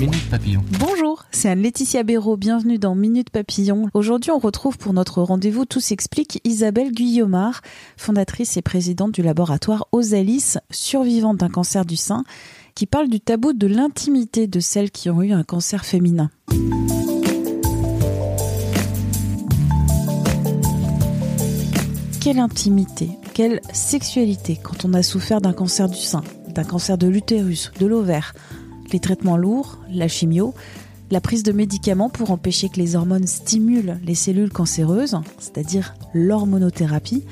Minute Papillon. Bonjour, c'est Anne-Laetitia Béraud, bienvenue dans Minute Papillon. Aujourd'hui, on retrouve pour notre rendez-vous Tout s'explique Isabelle Guyomard, fondatrice et présidente du laboratoire Osalis, survivante d'un cancer du sein, qui parle du tabou de l'intimité de celles qui ont eu un cancer féminin. Quelle intimité, quelle sexualité quand on a souffert d'un cancer du sein, d'un cancer de l'utérus, de l'ovaire, les traitements lourds, la chimio, la prise de médicaments pour empêcher que les hormones stimulent les cellules cancéreuses, c'est-à-dire l'hormonothérapie,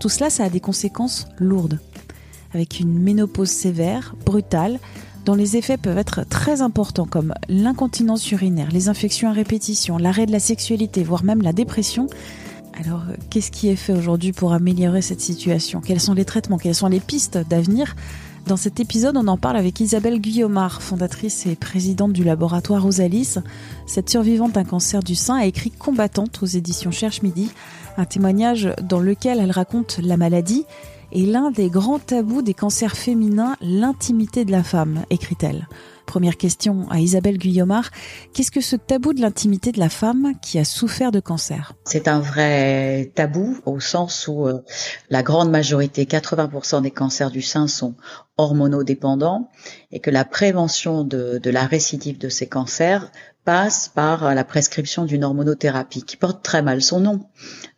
tout cela, ça a des conséquences lourdes. Avec une ménopause sévère, brutale, dont les effets peuvent être très importants comme l'incontinence urinaire, les infections à répétition, l'arrêt de la sexualité, voire même la dépression, alors, qu'est-ce qui est fait aujourd'hui pour améliorer cette situation? Quels sont les traitements? Quelles sont les pistes d'avenir? Dans cet épisode, on en parle avec Isabelle Guillaumard, fondatrice et présidente du laboratoire Rosalis. Cette survivante d'un cancer du sein a écrit Combattante aux éditions Cherche Midi, un témoignage dans lequel elle raconte la maladie et l'un des grands tabous des cancers féminins, l'intimité de la femme, écrit-elle. Première question à Isabelle Guillaumard. Qu'est-ce que ce tabou de l'intimité de la femme qui a souffert de cancer? C'est un vrai tabou au sens où euh, la grande majorité, 80% des cancers du sein sont hormonodépendants et que la prévention de, la récidive de ces cancers passe par la prescription d'une hormonothérapie qui porte très mal son nom,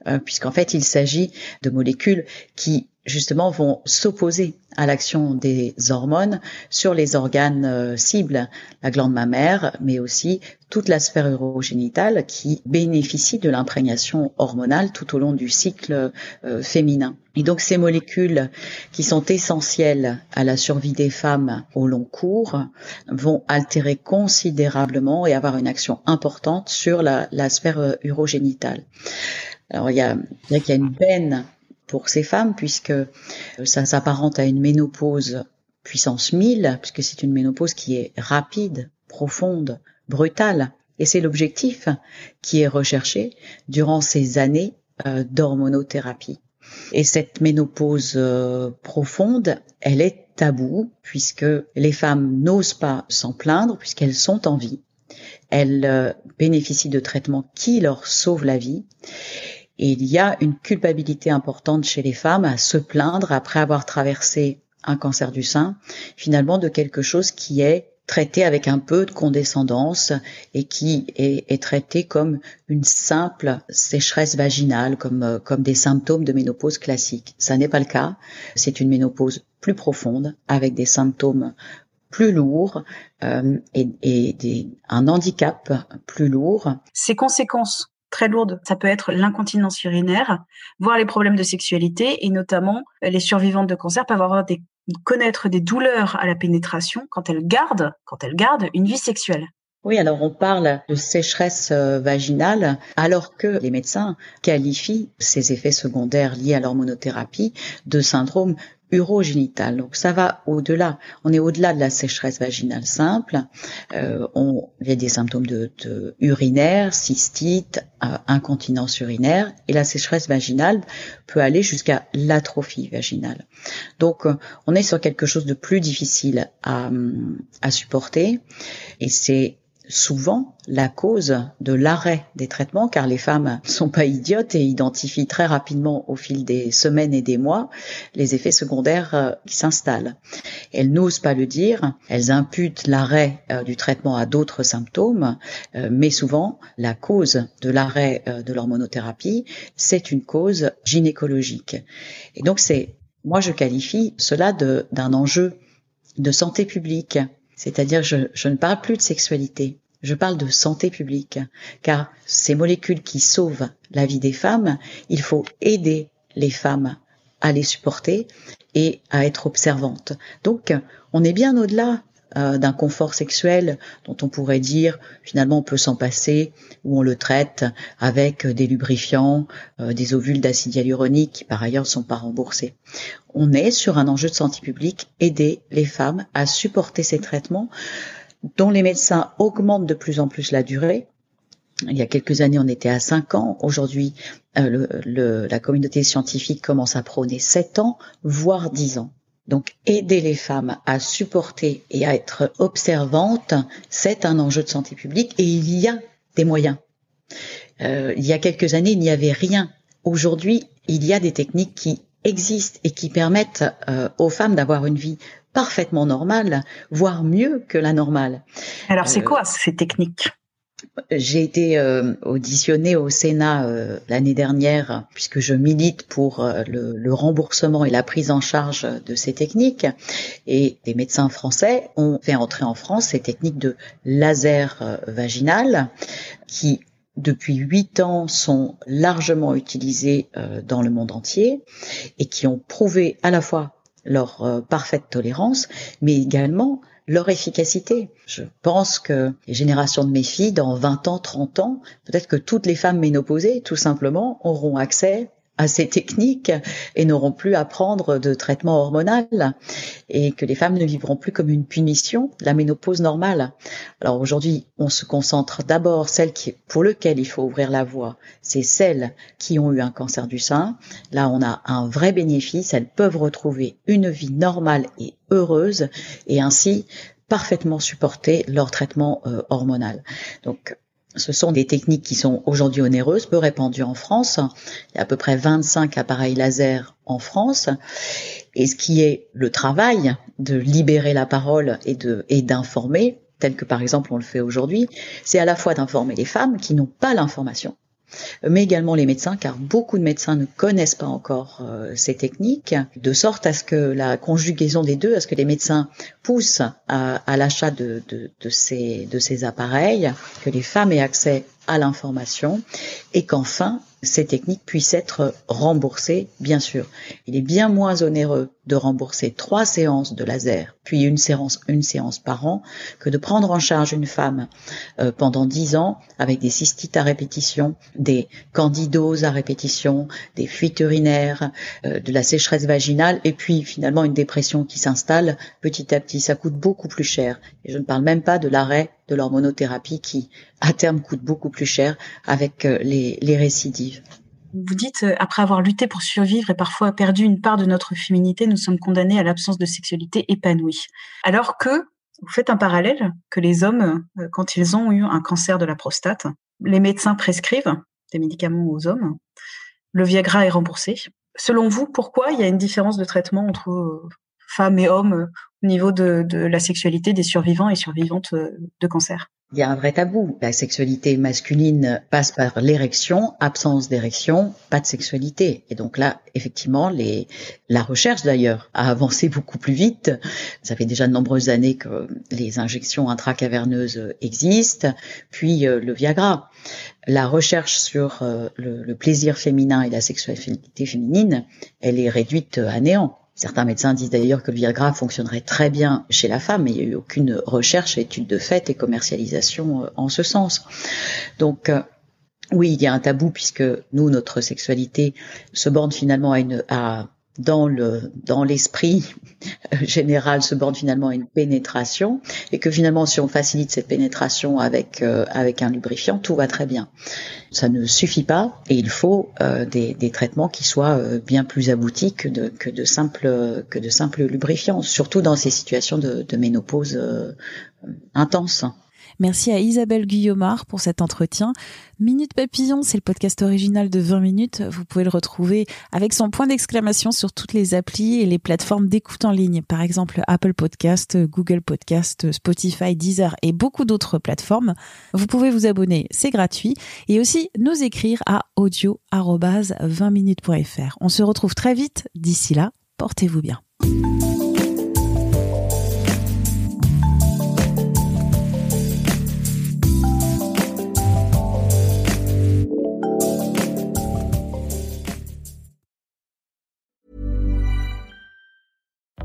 euh, puisqu'en fait il s'agit de molécules qui justement vont s'opposer à l'action des hormones sur les organes euh, cibles, la glande mammaire, mais aussi toute la sphère urogénitale qui bénéficie de l'imprégnation hormonale tout au long du cycle euh, féminin. Et donc ces molécules qui sont essentielles à la survie des femmes au long cours vont altérer considérablement et avoir une action importante sur la, la sphère euh, urogénitale. Alors il y a, il y a une peine pour ces femmes puisque euh, ça s'apparente à une ménopause puissance 1000 puisque c'est une ménopause qui est rapide, profonde, brutale et c'est l'objectif qui est recherché durant ces années euh, d'hormonothérapie. Et cette ménopause euh, profonde, elle est taboue puisque les femmes n'osent pas s'en plaindre puisqu'elles sont en vie. Elles bénéficient de traitements qui leur sauvent la vie et il y a une culpabilité importante chez les femmes à se plaindre après avoir traversé un cancer du sein, finalement de quelque chose qui est traité avec un peu de condescendance et qui est, traité comme une simple sécheresse vaginale, comme, euh, comme des symptômes de ménopause classique. Ça n'est pas le cas. C'est une ménopause plus profonde avec des symptômes plus lourds euh, et, et des, un handicap plus lourd. Ces conséquences très lourde. Ça peut être l'incontinence urinaire, voire les problèmes de sexualité et notamment euh, les survivantes de cancer peuvent avoir des connaître des douleurs à la pénétration quand elles gardent, quand elles gardent une vie sexuelle. Oui, alors on parle de sécheresse euh, vaginale alors que les médecins qualifient ces effets secondaires liés à l'hormonothérapie de syndrome urogénitale. Donc ça va au-delà. On est au-delà de la sécheresse vaginale simple. Euh, on, il y a des symptômes de, de cystite, euh, incontinence urinaire, et la sécheresse vaginale peut aller jusqu'à l'atrophie vaginale. Donc euh, on est sur quelque chose de plus difficile à, à supporter, et c'est souvent la cause de l'arrêt des traitements, car les femmes sont pas idiotes et identifient très rapidement au fil des semaines et des mois les effets secondaires euh, qui s'installent. Elles n'osent pas le dire, elles imputent l'arrêt euh, du traitement à d'autres symptômes, euh, mais souvent la cause de l'arrêt de l'hormonothérapie, c'est une cause gynécologique. Et donc c'est, moi je qualifie cela d'un enjeu de santé publique c'est-à-dire, je, je ne parle plus de sexualité, je parle de santé publique, car ces molécules qui sauvent la vie des femmes, il faut aider les femmes à les supporter et à être observantes. Donc, on est bien au-delà euh, d'un confort sexuel dont on pourrait dire finalement on peut s'en passer ou on le traite avec des lubrifiants, euh, des ovules d'acide hyaluronique qui par ailleurs ne sont pas remboursés. On est sur un enjeu de santé publique, aider les femmes à supporter ces traitements dont les médecins augmentent de plus en plus la durée. Il y a quelques années, on était à 5 ans. Aujourd'hui, euh, la communauté scientifique commence à prôner 7 ans, voire 10 ans. Donc aider les femmes à supporter et à être observantes, c'est un enjeu de santé publique et il y a des moyens. Euh, il y a quelques années, il n'y avait rien. Aujourd'hui, il y a des techniques qui existent et qui permettent euh, aux femmes d'avoir une vie parfaitement normale, voire mieux que la normale. Alors c'est euh, quoi ces techniques? J'ai été euh, auditionnée au Sénat euh, l'année dernière puisque je milite pour euh, le, remboursement et la prise en charge de ces techniques. Et des médecins français ont fait entrer en France ces techniques de laser vaginal qui depuis huit ans sont largement utilisées dans le monde entier et qui ont prouvé à la fois leur parfaite tolérance, mais également leur efficacité. Je pense que les générations de mes filles, dans 20 ans, 30 ans, peut-être que toutes les femmes ménopausées, tout simplement, auront accès à ces techniques et n'auront plus à prendre de traitement hormonal et que les femmes ne vivront plus comme une punition la ménopause normale. Alors aujourd'hui, on se concentre d'abord celles qui, pour lesquelles il faut ouvrir la voie, c'est celles qui ont eu un cancer du sein. Là, on a un vrai bénéfice. Elles peuvent retrouver une vie normale et heureuse et ainsi parfaitement supporter leur traitement euh, hormonal. Donc ce sont des techniques qui sont aujourd'hui onéreuses, peu répandues en France. Il y a à peu près 25 appareils laser en France. Et ce qui est le travail de libérer la parole et et d'informer, tel que par exemple on le fait aujourd'hui, c'est à la fois d'informer les femmes qui n'ont pas l'information mais également les médecins, car beaucoup de médecins ne connaissent pas encore euh, ces techniques, de sorte à ce que la conjugaison des deux, à ce que les médecins poussent à, l'achat de, de, ces, de ces appareils, que les femmes aient accès à l'information, et qu'enfin ces techniques puissent être remboursées, bien sûr. Il est bien moins onéreux de rembourser trois séances de laser, puis une séance, une séance par an, que de prendre en charge une femme euh, pendant dix ans avec des cystites à répétition, des candidoses à répétition, des fuites urinaires, euh, de la sécheresse vaginale, et puis finalement une dépression qui s'installe petit à petit. Ça coûte beaucoup plus cher. Et je ne parle même pas de l'arrêt de l'hormonothérapie qui, à terme, coûte beaucoup plus cher avec euh, les, les récidives. Vous dites, euh, après avoir lutté pour survivre et parfois perdu une part de notre féminité, nous sommes condamnés à l'absence de sexualité épanouie. Alors que, vous faites un parallèle, que les hommes, euh, quand ils ont eu un cancer de la prostate, les médecins prescrivent des médicaments aux hommes, le Viagra est remboursé. Selon vous, pourquoi il y a une différence de traitement entre femmes et hommes au niveau de la sexualité des survivants et survivantes de cancer? Il y a un vrai tabou. La sexualité masculine passe par l'érection, absence d'érection, pas de sexualité. Et donc là, effectivement, les, la recherche d'ailleurs a avancé beaucoup plus vite. Ça fait déjà de nombreuses années que les injections intracaverneuses existent, puis euh, le Viagra. La recherche sur euh, le, le plaisir féminin et la sexualité féminine, elle est réduite à néant. Certains médecins disent d'ailleurs que le Viagra fonctionnerait très bien chez la femme, mais il n'y a eu aucune recherche, étude de fait et commercialisation euh, en ce sens. Donc, euh, oui, il y a un tabou puisque nous, notre sexualité se borne finalement à, une, à dans le dans l'esprit général se borne finalement à une pénétration et que finalement si on facilite cette pénétration avec euh, avec un lubrifiant tout va très bien. Ça ne suffit pas et il faut euh, des, des, traitements qui soient euh, bien plus aboutis que de que de simples que de simples lubrifiants surtout dans ces situations de, de ménopause intense Merci à Isabelle Guillaumard pour cet entretien. Minute Papillon, c'est le podcast original de 20 minutes. Vous pouvez le retrouver avec son point d'exclamation sur toutes les applis et les plateformes d'écoute en ligne. Par exemple, Apple Podcast, Google Podcast, Spotify, Deezer et beaucoup d'autres plateformes. Vous pouvez vous abonner, c'est gratuit. Et aussi nous écrire à audio-20minutes.fr. On se retrouve très vite. D'ici là, portez-vous bien.